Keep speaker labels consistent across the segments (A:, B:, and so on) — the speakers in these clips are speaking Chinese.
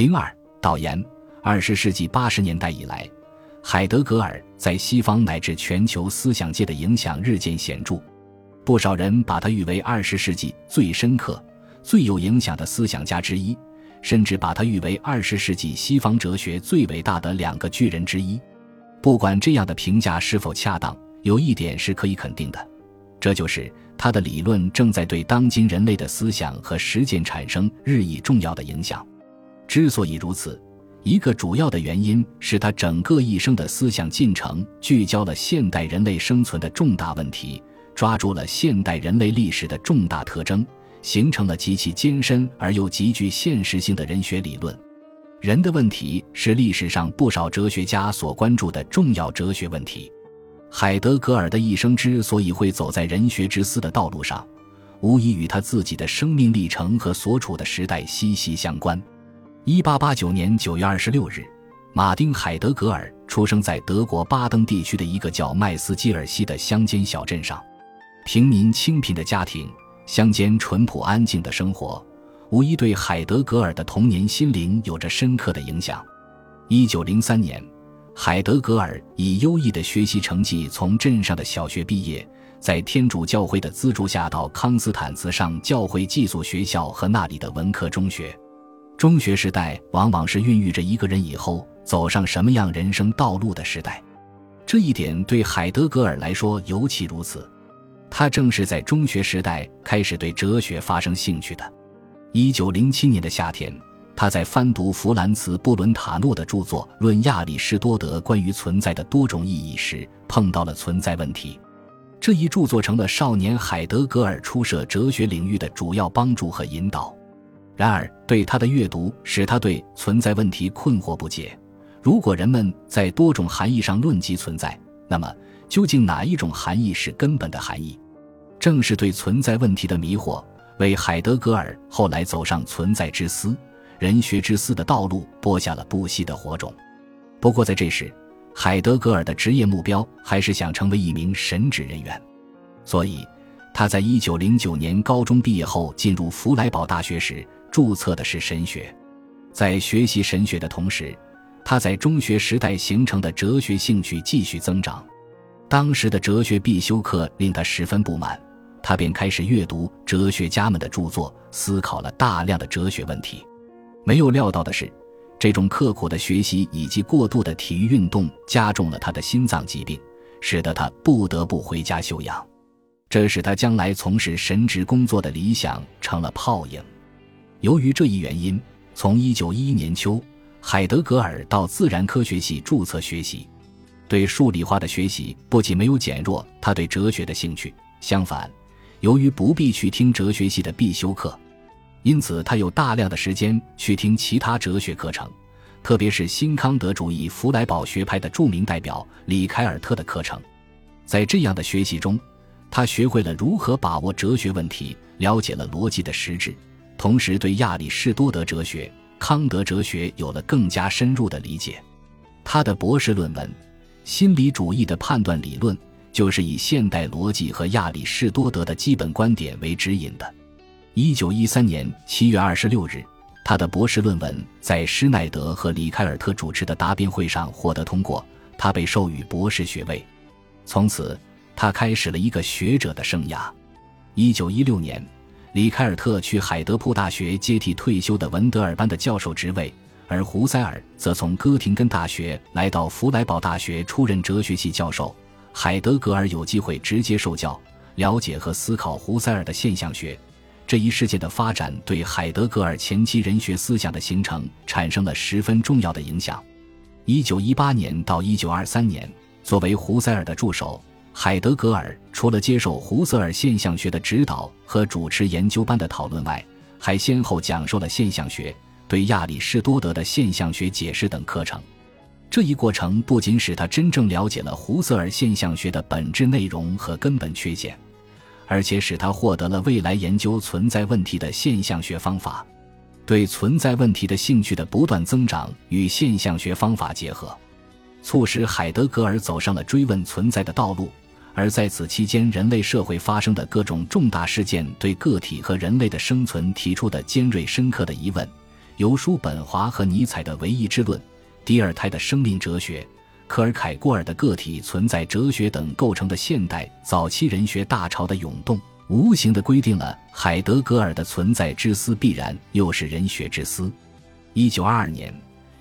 A: 零二导言：二十世纪八十年代以来，海德格尔在西方乃至全球思想界的影响日渐显著，不少人把他誉为二十世纪最深刻、最有影响的思想家之一，甚至把他誉为二十世纪西方哲学最伟大的两个巨人之一。不管这样的评价是否恰当，有一点是可以肯定的，这就是他的理论正在对当今人类的思想和实践产生日益重要的影响。之所以如此，一个主要的原因是他整个一生的思想进程聚焦了现代人类生存的重大问题，抓住了现代人类历史的重大特征，形成了极其艰深而又极具现实性的人学理论。人的问题是历史上不少哲学家所关注的重要哲学问题。海德格尔的一生之所以会走在人学之思的道路上，无疑与他自己的生命历程和所处的时代息息相关。一八八九年九月二十六日，马丁·海德格尔出生在德国巴登地区的一个叫麦斯基尔西的乡间小镇上。平民清贫的家庭，乡间淳朴安静的生活，无疑对海德格尔的童年心灵有着深刻的影响。一九零三年。海德格尔以优异的学习成绩从镇上的小学毕业，在天主教会的资助下到康斯坦茨上教会寄宿学校和那里的文科中学。中学时代往往是孕育着一个人以后走上什么样人生道路的时代，这一点对海德格尔来说尤其如此。他正是在中学时代开始对哲学发生兴趣的。一九零七年的夏天。他在翻读弗兰茨·布伦塔诺的著作《论亚里士多德关于存在的多种意义》时，碰到了存在问题。这一著作成了少年海德格尔出涉哲学领域的主要帮助和引导。然而，对他的阅读使他对存在问题困惑不解。如果人们在多种含义上论及存在，那么究竟哪一种含义是根本的含义？正是对存在问题的迷惑，为海德格尔后来走上存在之思。人学之思的道路播下了不息的火种。不过，在这时，海德格尔的职业目标还是想成为一名神职人员，所以他在一九零九年高中毕业后进入弗莱堡大学时注册的是神学。在学习神学的同时，他在中学时代形成的哲学兴趣继续增长。当时的哲学必修课令他十分不满，他便开始阅读哲学家们的著作，思考了大量的哲学问题。没有料到的是，这种刻苦的学习以及过度的体育运动加重了他的心脏疾病，使得他不得不回家休养。这使他将来从事神职工作的理想成了泡影。由于这一原因，从1911年秋，海德格尔到自然科学系注册学习。对数理化的学习不仅没有减弱他对哲学的兴趣，相反，由于不必去听哲学系的必修课。因此，他有大量的时间去听其他哲学课程，特别是新康德主义弗莱堡学派的著名代表里凯尔特的课程。在这样的学习中，他学会了如何把握哲学问题，了解了逻辑的实质，同时对亚里士多德哲学、康德哲学有了更加深入的理解。他的博士论文《心理主义的判断理论》就是以现代逻辑和亚里士多德的基本观点为指引的。一九一三年七月二十六日，他的博士论文在施耐德和里凯尔特主持的答辩会上获得通过，他被授予博士学位。从此，他开始了一个学者的生涯。一九一六年，里凯尔特去海德堡大学接替退休的文德尔班的教授职位，而胡塞尔则从哥廷根大学来到弗莱堡大学出任哲学系教授。海德格尔有机会直接受教，了解和思考胡塞尔的现象学。这一事件的发展对海德格尔前期人学思想的形成产生了十分重要的影响。一九一八年到一九二三年，作为胡塞尔的助手，海德格尔除了接受胡塞尔现象学的指导和主持研究班的讨论外，还先后讲授了现象学、对亚里士多德的现象学解释等课程。这一过程不仅使他真正了解了胡塞尔现象学的本质内容和根本缺陷。而且使他获得了未来研究存在问题的现象学方法，对存在问题的兴趣的不断增长与现象学方法结合，促使海德格尔走上了追问存在的道路。而在此期间，人类社会发生的各种重大事件对个体和人类的生存提出的尖锐深刻的疑问，由叔本华和尼采的唯一之论、迪尔泰的生命哲学、科尔凯郭尔的个体存在哲学等构成的现代早期人学大潮的涌动，无形的规定了海德格尔的存在之思必然又是人学之思。一九二二年，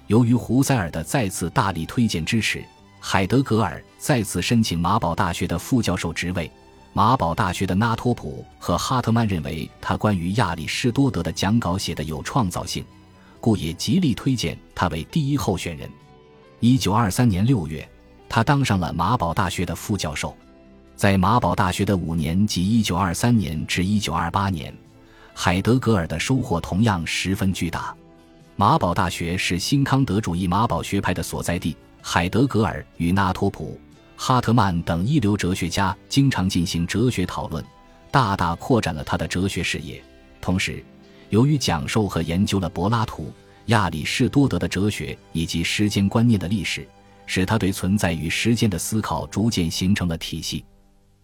A: 由于胡塞尔的再次大力推荐支持，海德格尔再次申请马堡大学的副教授职位。马堡大学的纳托普和哈特曼认为他关于亚里士多德的讲稿写得有创造性，故也极力推荐他为第一候选人。一九二三年六月，他当上了马堡大学的副教授。在马堡大学的五年，即一九二三年至一九二八年，海德格尔的收获同样十分巨大。马堡大学是新康德主义马堡学派的所在地，海德格尔与纳托普。哈特曼等一流哲学家经常进行哲学讨论，大大扩展了他的哲学视野。同时，由于讲授和研究了柏拉图、亚里士多德的哲学以及时间观念的历史，使他对存在与时间的思考逐渐形成了体系。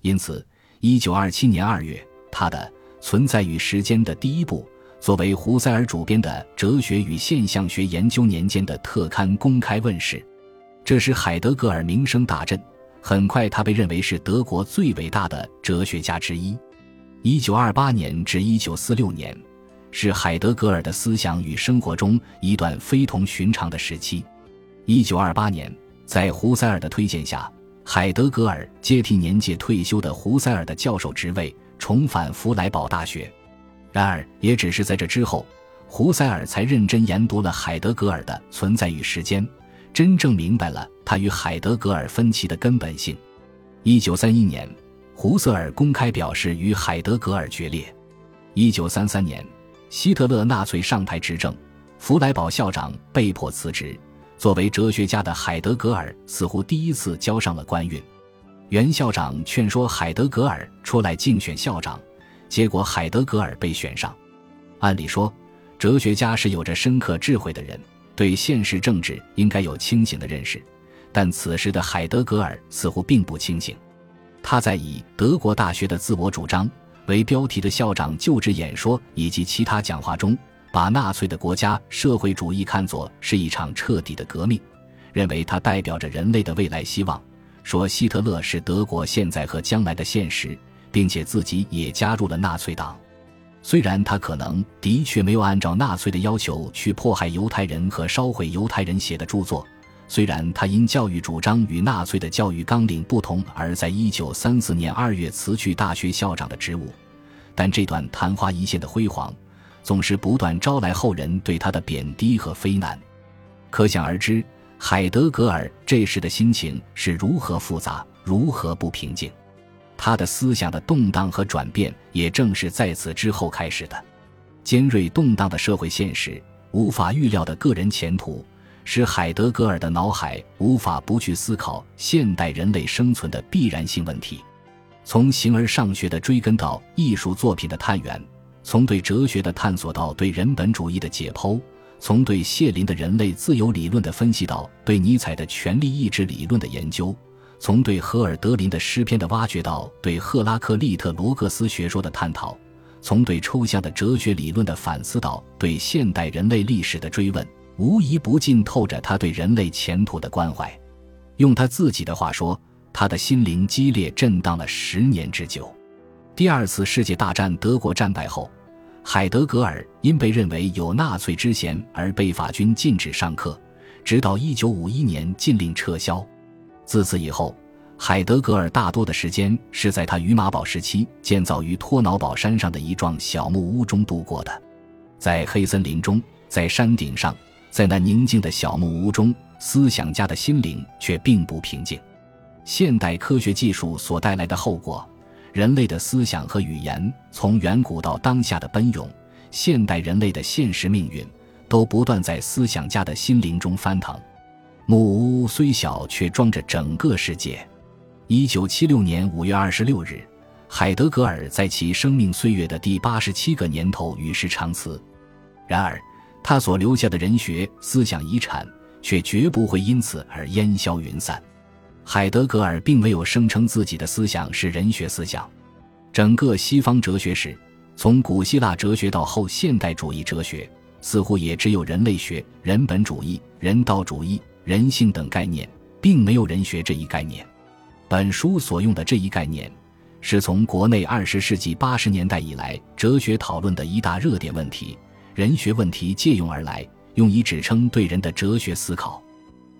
A: 因此，一九二七年二月，他的《存在与时间》的第一部，作为胡塞尔主编的《哲学与现象学研究年间》的特刊公开问世，这使海德格尔名声大振。很快，他被认为是德国最伟大的哲学家之一。一九二八年至一九四六年，是海德格尔的思想与生活中一段非同寻常的时期。一九二八年，在胡塞尔的推荐下，海德格尔接替年届退休的胡塞尔的教授职位，重返弗莱堡大学。然而，也只是在这之后，胡塞尔才认真研读了海德格尔的《存在与时间》。真正明白了他与海德格尔分歧的根本性。一九三一年，胡塞尔公开表示与海德格尔决裂。一九三三年，希特勒纳粹上台执政，弗莱堡校长被迫辞职。作为哲学家的海德格尔似乎第一次交上了官运。原校长劝说海德格尔出来竞选校长，结果海德格尔被选上。按理说，哲学家是有着深刻智慧的人。对现实政治应该有清醒的认识，但此时的海德格尔似乎并不清醒。他在以德国大学的自我主张为标题的校长就职演说以及其他讲话中，把纳粹的国家社会主义看作是一场彻底的革命，认为它代表着人类的未来希望，说希特勒是德国现在和将来的现实，并且自己也加入了纳粹党。虽然他可能的确没有按照纳粹的要求去迫害犹太人和烧毁犹太人写的著作，虽然他因教育主张与纳粹的教育纲领不同而在一九三四年二月辞去大学校长的职务，但这段昙花一现的辉煌，总是不断招来后人对他的贬低和非难。可想而知，海德格尔这时的心情是如何复杂，如何不平静。他的思想的动荡和转变，也正是在此之后开始的。尖锐动荡的社会现实，无法预料的个人前途，使海德格尔的脑海无法不去思考现代人类生存的必然性问题。从形而上学的追根到艺术作品的探源，从对哲学的探索到对人本主义的解剖，从对谢林的人类自由理论的分析到对尼采的权力意志理论的研究。从对荷尔德林的诗篇的挖掘到对赫拉克利特罗格斯学说的探讨，从对抽象的哲学理论的反思到对现代人类历史的追问，无一不浸透着他对人类前途的关怀。用他自己的话说，他的心灵激烈震荡了十年之久。第二次世界大战德国战败后，海德格尔因被认为有纳粹之嫌而被法军禁止上课，直到1951年禁令撤销。自此以后，海德格尔大多的时间是在他于马堡时期建造于托瑙堡山上的一幢小木屋中度过的。在黑森林中，在山顶上，在那宁静的小木屋中，思想家的心灵却并不平静。现代科学技术所带来的后果，人类的思想和语言从远古到当下的奔涌，现代人类的现实命运，都不断在思想家的心灵中翻腾。木屋虽小，却装着整个世界。一九七六年五月二十六日，海德格尔在其生命岁月的第八十七个年头与世长辞。然而，他所留下的人学思想遗产却绝不会因此而烟消云散。海德格尔并没有声称自己的思想是人学思想。整个西方哲学史，从古希腊哲学到后现代主义哲学。似乎也只有人类学、人本主义、人道主义、人性等概念，并没有人学这一概念。本书所用的这一概念，是从国内二十世纪八十年代以来哲学讨论的一大热点问题——人学问题借用而来，用以指称对人的哲学思考。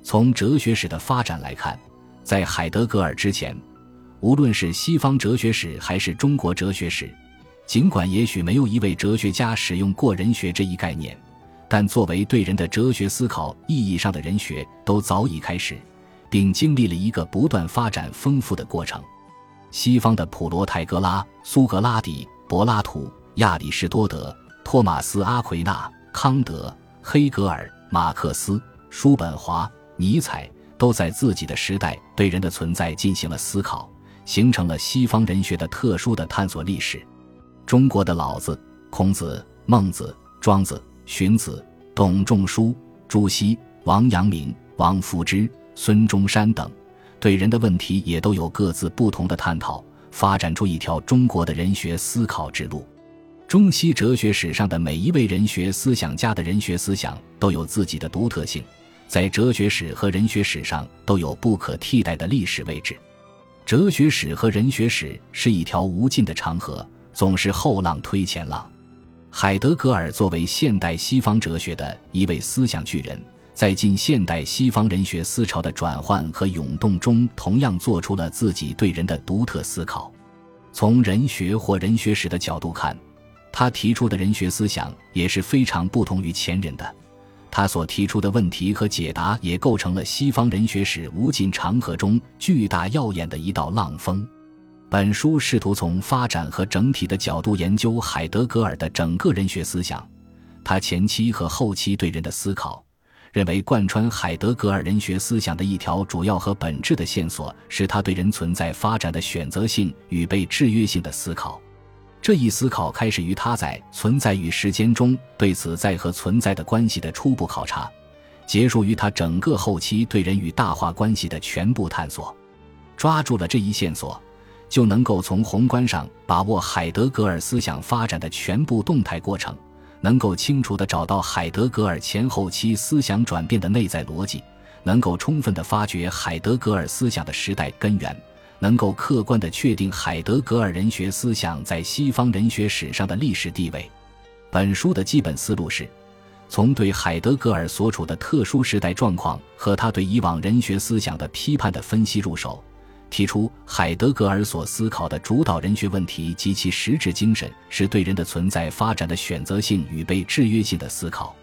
A: 从哲学史的发展来看，在海德格尔之前，无论是西方哲学史还是中国哲学史，尽管也许没有一位哲学家使用过人学这一概念，但作为对人的哲学思考意义上的人学，都早已开始。并经历了一个不断发展丰富的过程。西方的普罗泰戈拉、苏格拉底、柏拉图、亚里士多德、托马斯·阿奎那、康德、黑格尔、马克思、叔本华、尼采，都在自己的时代对人的存在进行了思考，形成了西方人学的特殊的探索历史。中国的老子、孔子、孟子、庄子、荀子、董仲舒、朱熹、王阳明、王夫之。孙中山等，对人的问题也都有各自不同的探讨，发展出一条中国的人学思考之路。中西哲学史上的每一位人学思想家的人学思想都有自己的独特性，在哲学史和人学史上都有不可替代的历史位置。哲学史和人学史是一条无尽的长河，总是后浪推前浪。海德格尔作为现代西方哲学的一位思想巨人。在近现代西方人学思潮的转换和涌动中，同样做出了自己对人的独特思考。从人学或人学史的角度看，他提出的人学思想也是非常不同于前人的。他所提出的问题和解答也构成了西方人学史无尽长河中巨大耀眼的一道浪峰。本书试图从发展和整体的角度研究海德格尔的整个人学思想，他前期和后期对人的思考。认为贯穿海德格尔人学思想的一条主要和本质的线索，是他对人存在发展的选择性与被制约性的思考。这一思考开始于他在《存在与时间》中对此在和存在的关系的初步考察，结束于他整个后期对人与大化关系的全部探索。抓住了这一线索，就能够从宏观上把握海德格尔思想发展的全部动态过程。能够清楚地找到海德格尔前后期思想转变的内在逻辑，能够充分地发掘海德格尔思想的时代根源，能够客观地确定海德格尔人学思想在西方人学史上的历史地位。本书的基本思路是，从对海德格尔所处的特殊时代状况和他对以往人学思想的批判的分析入手。提出海德格尔所思考的主导人学问题及其实质精神是对人的存在发展的选择性与被制约性的思考，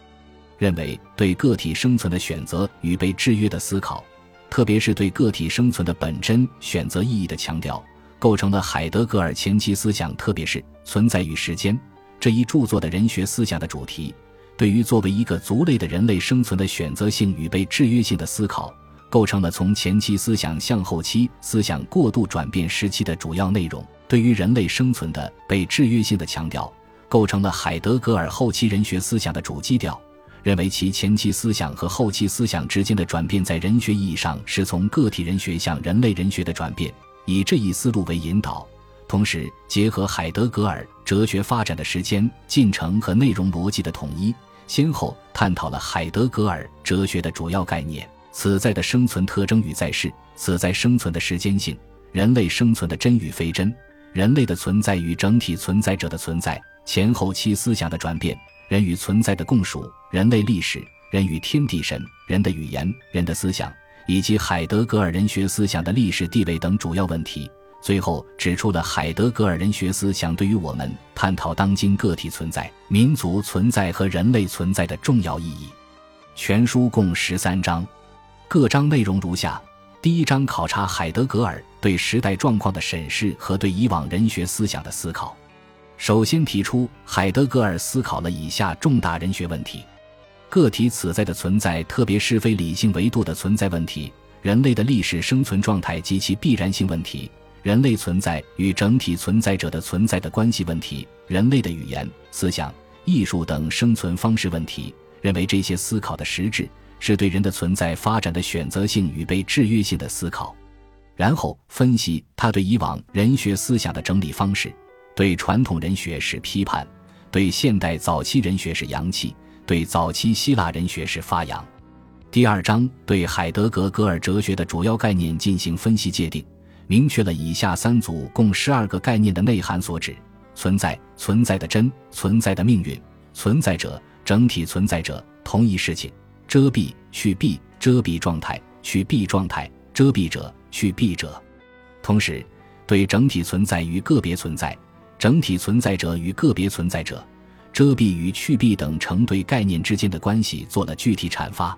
A: 认为对个体生存的选择与被制约的思考，特别是对个体生存的本真选择意义的强调，构成了海德格尔前期思想，特别是《存在与时间》这一著作的人学思想的主题。对于作为一个族类的人类生存的选择性与被制约性的思考。构成了从前期思想向后期思想过度转变时期的主要内容。对于人类生存的被制约性的强调，构成了海德格尔后期人学思想的主基调。认为其前期思想和后期思想之间的转变，在人学意义上是从个体人学向人类人学的转变。以这一思路为引导，同时结合海德格尔哲学发展的时间进程和内容逻辑的统一，先后探讨了海德格尔哲学的主要概念。此在的生存特征与在世，此在生存的时间性，人类生存的真与非真，人类的存在与整体存在者的存在，前后期思想的转变，人与存在的共属，人类历史，人与天地神，人的语言，人的思想，以及海德格尔人学思想的历史地位等主要问题。最后指出了海德格尔人学思想对于我们探讨当今个体存在、民族存在和人类存在的重要意义。全书共十三章。各章内容如下：第一章考察海德格尔对时代状况的审视和对以往人学思想的思考。首先提出，海德格尔思考了以下重大人学问题：个体此在的存在，特别是非理性维度的存在问题；人类的历史生存状态及其必然性问题；人类存在与整体存在者的存在的关系问题；人类的语言、思想、艺术等生存方式问题。认为这些思考的实质。是对人的存在发展的选择性与被制约性的思考，然后分析他对以往人学思想的整理方式，对传统人学是批判，对现代早期人学是扬弃，对早期希腊人学是发扬。第二章对海德格格尔哲学的主要概念进行分析界定，明确了以下三组共十二个概念的内涵所指：存在、存在的真、存在的命运、存在者、整体存在者、同一事情、遮蔽、去蔽、遮蔽状态、去蔽状态、遮蔽者、去蔽者。同时，对整体存在与个别存在、整体存在者与个别存在者、遮蔽与去蔽等成对概念之间的关系做了具体阐发。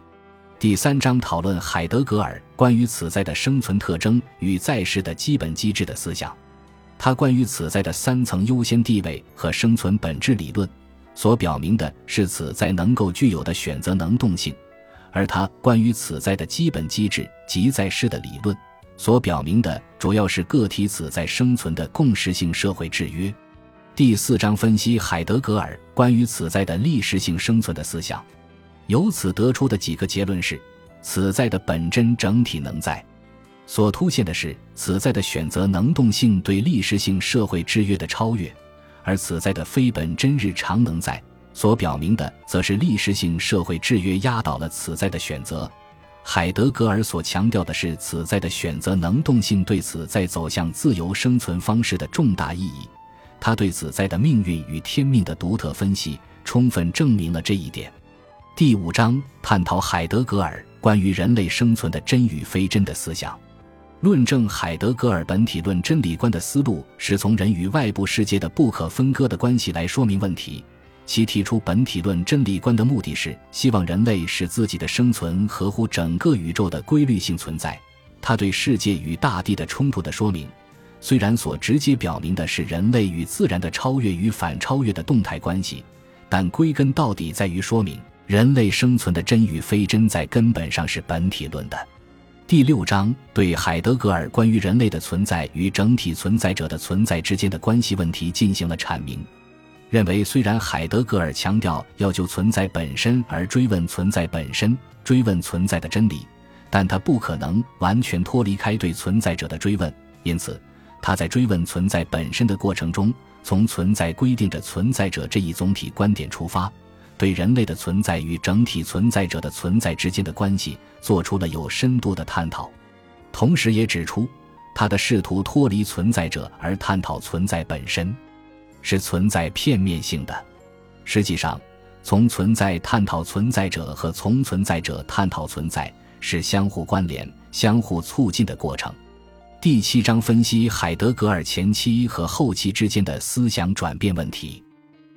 A: 第三章讨论海德格尔关于此在的生存特征与在世的基本机制的思想。他关于此在的三层优先地位和生存本质理论，所表明的是此在能够具有的选择能动性；而他关于此在的基本机制及在世的理论。所表明的主要是个体此在生存的共识性社会制约。第四章分析海德格尔关于此在的历史性生存的思想，由此得出的几个结论是：此在的本真整体能在，所凸显的是此在的选择能动性对历史性社会制约的超越；而此在的非本真日常能在，所表明的则是历史性社会制约压倒了此在的选择。海德格尔所强调的是此在的选择能动性对此在走向自由生存方式的重大意义。他对此在的命运与天命的独特分析，充分证明了这一点。第五章探讨海德格尔关于人类生存的真与非真的思想，论证海德格尔本体论真理观的思路是从人与外部世界的不可分割的关系来说明问题。其提出本体论真理观的目的是希望人类使自己的生存合乎整个宇宙的规律性存在。他对世界与大地的冲突的说明，虽然所直接表明的是人类与自然的超越与反超越的动态关系，但归根到底在于说明人类生存的真与非真在根本上是本体论的。第六章对海德格尔关于人类的存在与整体存在者的存在之间的关系问题进行了阐明。认为，虽然海德格尔强调要就存在本身而追问存在本身、追问存在的真理，但他不可能完全脱离开对存在者的追问。因此，他在追问存在本身的过程中，从存在规定着存在者这一总体观点出发，对人类的存在与整体存在者的存在之间的关系做出了有深度的探讨。同时，也指出他的试图脱离存在者而探讨存在本身。是存在片面性的。实际上，从存在探讨存在者和从存在者探讨存在是相互关联、相互促进的过程。第七章分析海德格尔前期和后期之间的思想转变问题，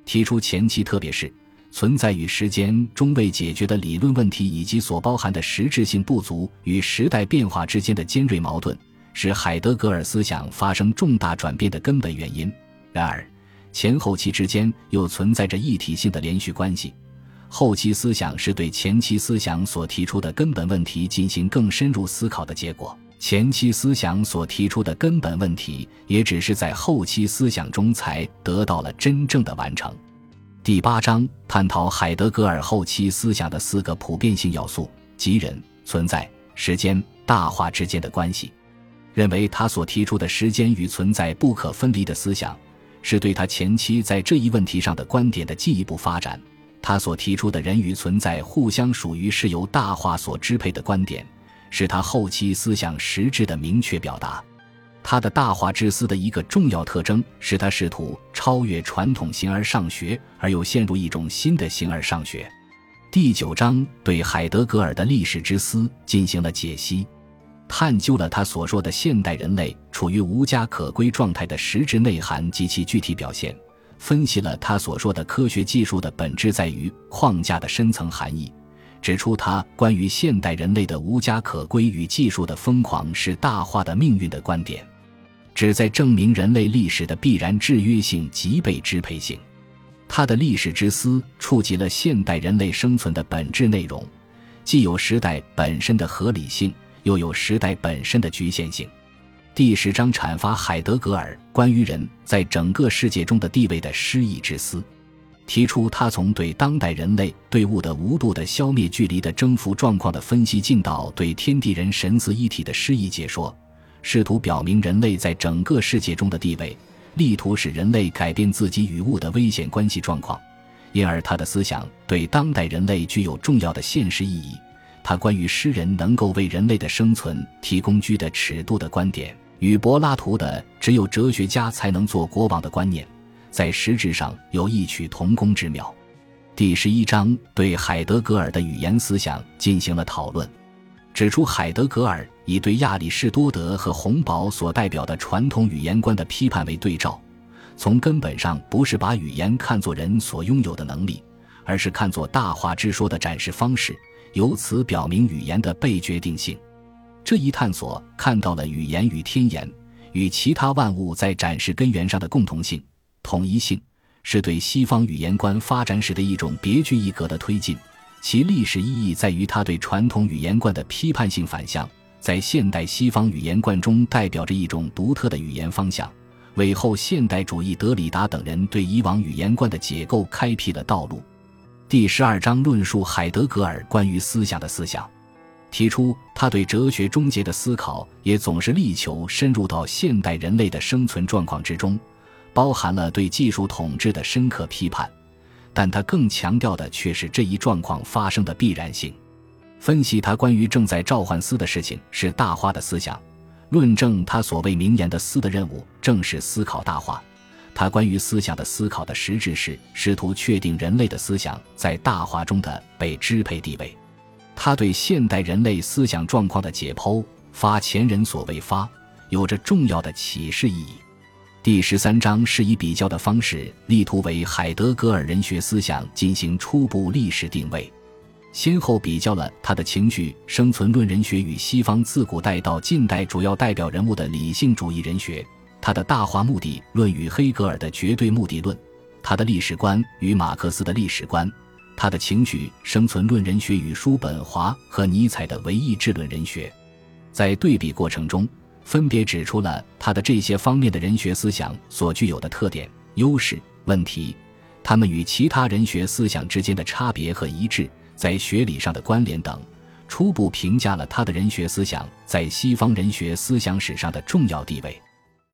A: 提出前期，特别是存在与时间中未解决的理论问题以及所包含的实质性不足与时代变化之间的尖锐矛盾，是海德格尔思想发生重大转变的根本原因。然而，前后期之间又存在着一体性的连续关系，后期思想是对前期思想所提出的根本问题进行更深入思考的结果，前期思想所提出的根本问题也只是在后期思想中才得到了真正的完成。第八章探讨海德格尔后期思想的四个普遍性要素，即人、存在、时间、大化之间的关系，认为他所提出的时间与存在不可分离的思想。是对他前期在这一问题上的观点的进一步发展。他所提出的人与存在互相属于是由大化所支配的观点，是他后期思想实质的明确表达。他的大化之思的一个重要特征是他试图超越传统形而上学，而又陷入一种新的形而上学。第九章对海德格尔的历史之思进行了解析。探究了他所说的现代人类处于无家可归状态的实质内涵及其具体表现，分析了他所说的科学技术的本质在于框架的深层含义，指出他关于现代人类的无家可归与技术的疯狂是大化的命运的观点，旨在证明人类历史的必然制约性及被支配性。他的历史之思触及了现代人类生存的本质内容，既有时代本身的合理性。又有时代本身的局限性。第十章阐发海德格尔关于人在整个世界中的地位的诗意之思，提出他从对当代人类对物的无度的消灭距离的征服状况的分析，进到对天地人神似一体的诗意解说，试图表明人类在整个世界中的地位，力图使人类改变自己与物的危险关系状况，因而他的思想对当代人类具有重要的现实意义。他关于诗人能够为人类的生存提供居的尺度的观点，与柏拉图的只有哲学家才能做国王的观念，在实质上有异曲同工之妙。第十一章对海德格尔的语言思想进行了讨论，指出海德格尔以对亚里士多德和洪堡所代表的传统语言观的批判为对照。从根本上不是把语言看作人所拥有的能力，而是看作大话之说的展示方式，由此表明语言的被决定性。这一探索看到了语言与天言、与其他万物在展示根源上的共同性、统一性，是对西方语言观发展史的一种别具一格的推进。其历史意义在于它对传统语言观的批判性反向，在现代西方语言观中代表着一种独特的语言方向。为后现代主义德里达等人对以往语言观的解构开辟了道路。第十二章论述海德格尔关于思想的思想，提出他对哲学终结的思考也总是力求深入到现代人类的生存状况之中，包含了对技术统治的深刻批判，但他更强调的却是这一状况发生的必然性。分析他关于正在召唤思的事情是大化的思想。论证他所谓名言的思的任务，正是思考大化。他关于思想的思考的实质是试图确定人类的思想在大化中的被支配地位。他对现代人类思想状况的解剖，发前人所未发，有着重要的启示意义。第十三章是以比较的方式，力图为海德格尔人学思想进行初步历史定位。先后比较了他的情绪生存论人学与西方自古代到近代主要代表人物的理性主义人学，他的大化目的论与黑格尔的绝对目的论，他的历史观与马克思的历史观，他的情绪生存论人学与叔本华和尼采的唯意志论人学，在对比过程中，分别指出了他的这些方面的人学思想所具有的特点、优势、问题，他们与其他人学思想之间的差别和一致。在学理上的关联等，初步评价了他的人学思想在西方人学思想史上的重要地位。